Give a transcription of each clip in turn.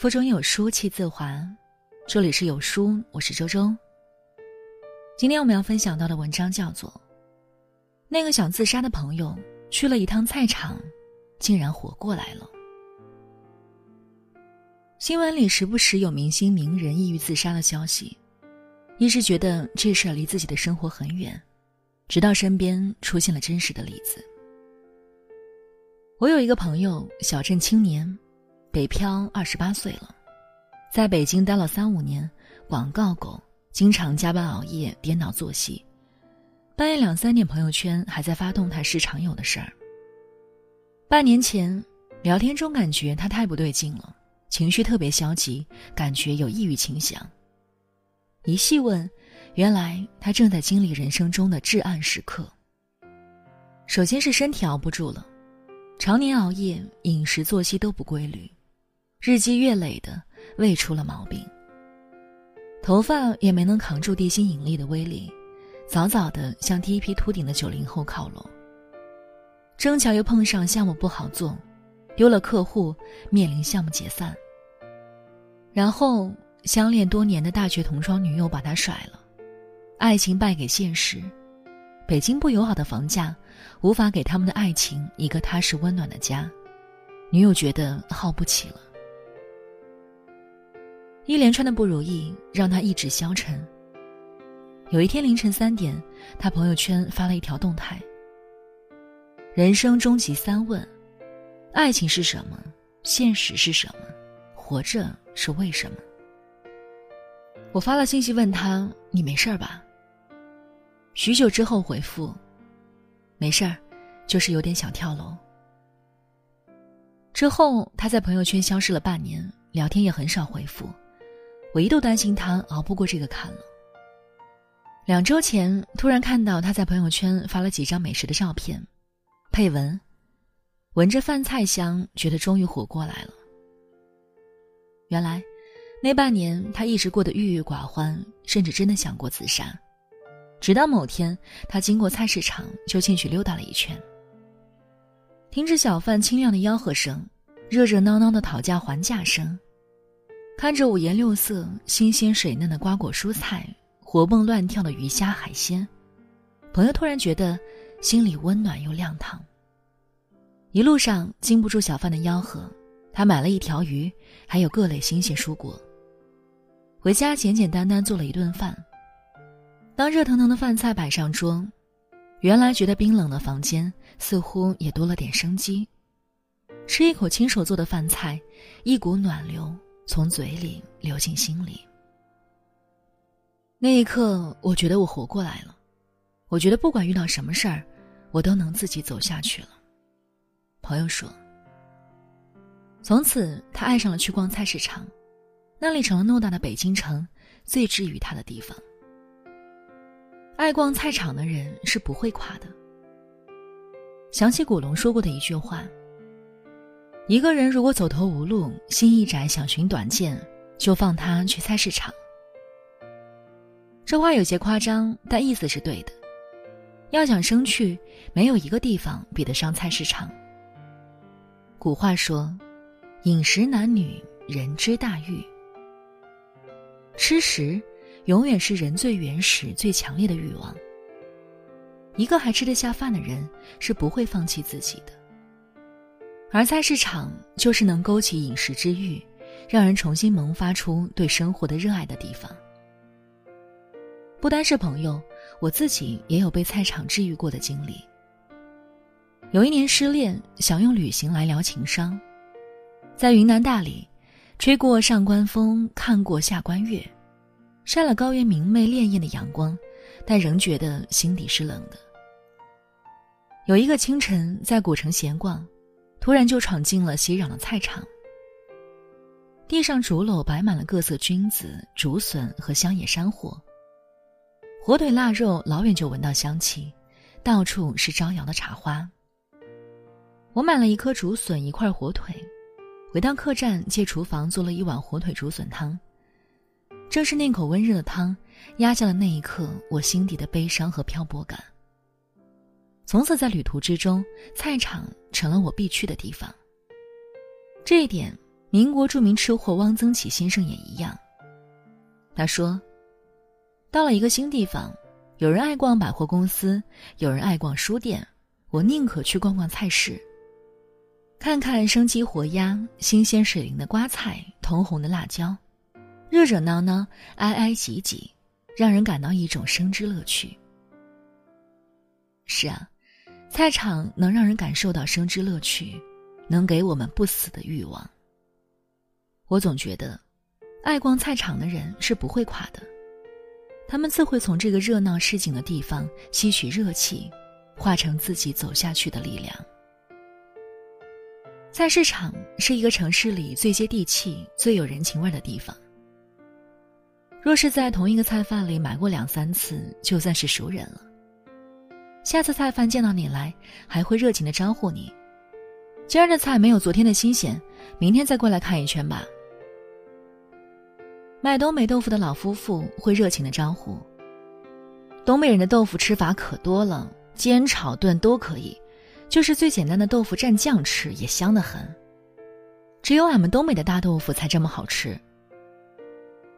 腹中有书气自华，这里是有书，我是周周。今天我们要分享到的文章叫做《那个想自杀的朋友去了一趟菜场，竟然活过来了》。新闻里时不时有明星名人抑郁自杀的消息，一直觉得这事儿离自己的生活很远，直到身边出现了真实的例子。我有一个朋友，小镇青年。北漂二十八岁了，在北京待了三五年，广告狗，经常加班熬夜，颠倒作息，半夜两三点朋友圈还在发动态是常有的事儿。半年前聊天中感觉他太不对劲了，情绪特别消极，感觉有抑郁倾向。一细问，原来他正在经历人生中的至暗时刻。首先是身体熬不住了，常年熬夜，饮食作息都不规律。日积月累的胃出了毛病，头发也没能扛住地心引力的威力，早早的向第一批秃顶的九零后靠拢。正巧又碰上项目不好做，丢了客户，面临项目解散。然后相恋多年的大学同窗女友把他甩了，爱情败给现实，北京不友好的房价无法给他们的爱情一个踏实温暖的家，女友觉得耗不起了。一连串的不如意让他意志消沉。有一天凌晨三点，他朋友圈发了一条动态：“人生终极三问，爱情是什么？现实是什么？活着是为什么？”我发了信息问他：“你没事吧？”许久之后回复：“没事儿，就是有点想跳楼。”之后他在朋友圈消失了半年，聊天也很少回复。我一度担心他熬不过这个坎了。两周前，突然看到他在朋友圈发了几张美食的照片，配文：“闻着饭菜香，觉得终于活过来了。”原来，那半年他一直过得郁郁寡欢，甚至真的想过自杀。直到某天，他经过菜市场，就进去溜达了一圈，听着小贩清亮的吆喝声，热热闹闹的讨价还价声。看着五颜六色、新鲜水嫩的瓜果蔬菜，活蹦乱跳的鱼虾海鲜，朋友突然觉得心里温暖又亮堂。一路上经不住小贩的吆喝，他买了一条鱼，还有各类新鲜蔬果。回家简简单单做了一顿饭。当热腾腾的饭菜摆上桌，原来觉得冰冷的房间似乎也多了点生机。吃一口亲手做的饭菜，一股暖流。从嘴里流进心里。那一刻，我觉得我活过来了。我觉得不管遇到什么事儿，我都能自己走下去了。朋友说，从此他爱上了去逛菜市场，那里成了偌大的北京城最治愈他的地方。爱逛菜场的人是不会垮的。想起古龙说过的一句话。一个人如果走投无路，心一窄，想寻短见，就放他去菜市场。这话有些夸张，但意思是对的。要想生趣，没有一个地方比得上菜市场。古话说：“饮食男女，人之大欲。”吃食，永远是人最原始、最强烈的欲望。一个还吃得下饭的人，是不会放弃自己的。而菜市场就是能勾起饮食之欲，让人重新萌发出对生活的热爱的地方。不单是朋友，我自己也有被菜场治愈过的经历。有一年失恋，想用旅行来疗情伤，在云南大理，吹过上关风，看过下关月，晒了高原明媚潋滟的阳光，但仍觉得心底是冷的。有一个清晨，在古城闲逛。突然就闯进了熙攘的菜场，地上竹篓摆满了各色菌子、竹笋和乡野山货。火腿腊肉老远就闻到香气，到处是招摇的茶花。我买了一颗竹笋，一块火腿，回到客栈借厨房做了一碗火腿竹笋汤。正是那口温热的汤，压下了那一刻我心底的悲伤和漂泊感。从此，在旅途之中，菜场成了我必去的地方。这一点，民国著名吃货汪曾祺先生也一样。他说：“到了一个新地方，有人爱逛百货公司，有人爱逛书店，我宁可去逛逛菜市，看看生机活鸭、新鲜水灵的瓜菜、通红的辣椒，热热闹闹、挨挨挤挤，让人感到一种生之乐趣。”是啊，菜场能让人感受到生之乐趣，能给我们不死的欲望。我总觉得，爱逛菜场的人是不会垮的，他们自会从这个热闹市井的地方吸取热气，化成自己走下去的力量。菜市场是一个城市里最接地气、最有人情味的地方。若是在同一个菜贩里买过两三次，就算是熟人了。下次菜贩见到你来，还会热情的招呼你：“今儿的菜没有昨天的新鲜，明天再过来看一圈吧。”卖东北豆腐的老夫妇会热情的招呼。东北人的豆腐吃法可多了，煎、炒、炖都可以，就是最简单的豆腐蘸酱吃也香得很。只有俺们东北的大豆腐才这么好吃。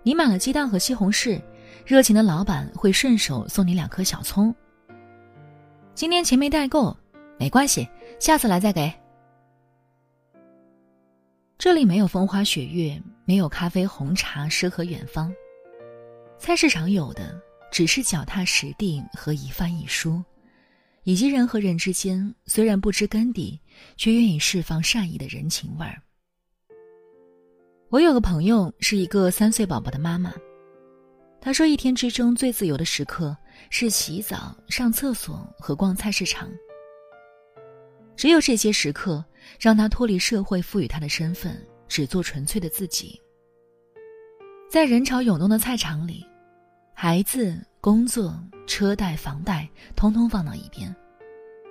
你买了鸡蛋和西红柿，热情的老板会顺手送你两颗小葱。今天钱没带够，没关系，下次来再给。这里没有风花雪月，没有咖啡红茶诗和远方。菜市场有的只是脚踏实地和一饭一蔬，以及人和人之间虽然不知根底，却愿意释放善意的人情味儿。我有个朋友是一个三岁宝宝的妈妈，他说一天之中最自由的时刻是洗澡、上厕所和逛菜市场。只有这些时刻。让他脱离社会赋予他的身份，只做纯粹的自己。在人潮涌动的菜场里，孩子、工作、车贷、房贷，通通放到一边，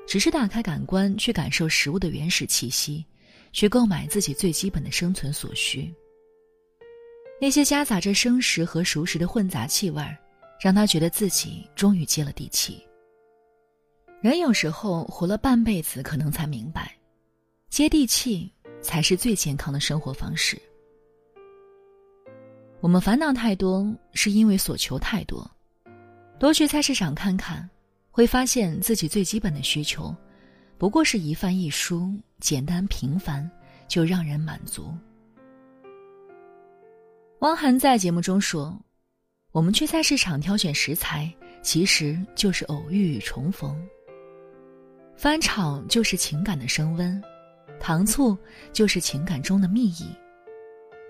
只是打开感官去感受食物的原始气息，去购买自己最基本的生存所需。那些夹杂着生食和熟食的混杂气味儿，让他觉得自己终于接了地气。人有时候活了半辈子，可能才明白。接地气才是最健康的生活方式。我们烦恼太多，是因为所求太多。多去菜市场看看，会发现自己最基本的需求，不过是一饭一蔬，简单平凡，就让人满足。汪涵在节目中说：“我们去菜市场挑选食材，其实就是偶遇与重逢。翻炒就是情感的升温。”糖醋就是情感中的蜜意，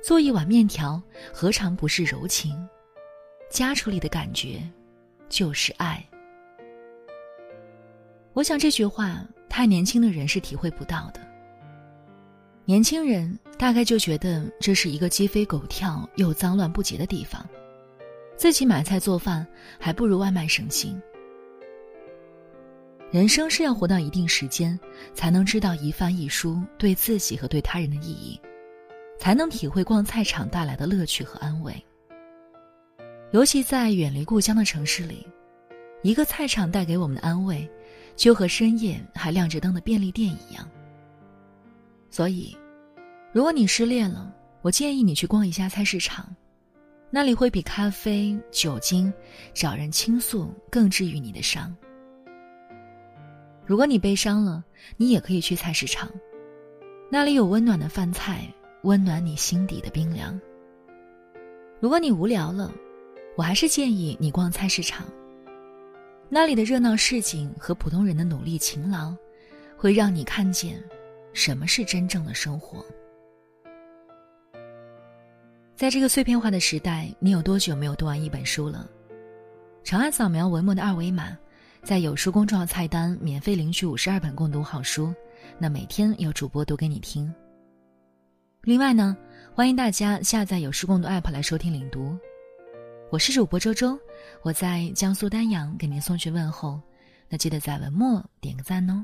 做一碗面条何尝不是柔情？夹出里的感觉，就是爱。我想这句话太年轻的人是体会不到的。年轻人大概就觉得这是一个鸡飞狗跳又脏乱不洁的地方，自己买菜做饭还不如外卖省心。人生是要活到一定时间，才能知道一饭一蔬对自己和对他人的意义，才能体会逛菜场带来的乐趣和安慰。尤其在远离故乡的城市里，一个菜场带给我们的安慰，就和深夜还亮着灯的便利店一样。所以，如果你失恋了，我建议你去逛一下菜市场，那里会比咖啡、酒精、找人倾诉更治愈你的伤。如果你悲伤了，你也可以去菜市场，那里有温暖的饭菜，温暖你心底的冰凉。如果你无聊了，我还是建议你逛菜市场，那里的热闹市井和普通人的努力勤劳，会让你看见什么是真正的生活。在这个碎片化的时代，你有多久没有读完一本书了？长按扫描文末的二维码。在有书公众号菜单免费领取五十二本共读好书，那每天有主播读给你听。另外呢，欢迎大家下载有书共读 app 来收听领读。我是主播周周，我在江苏丹阳给您送去问候，那记得在文末点个赞哦。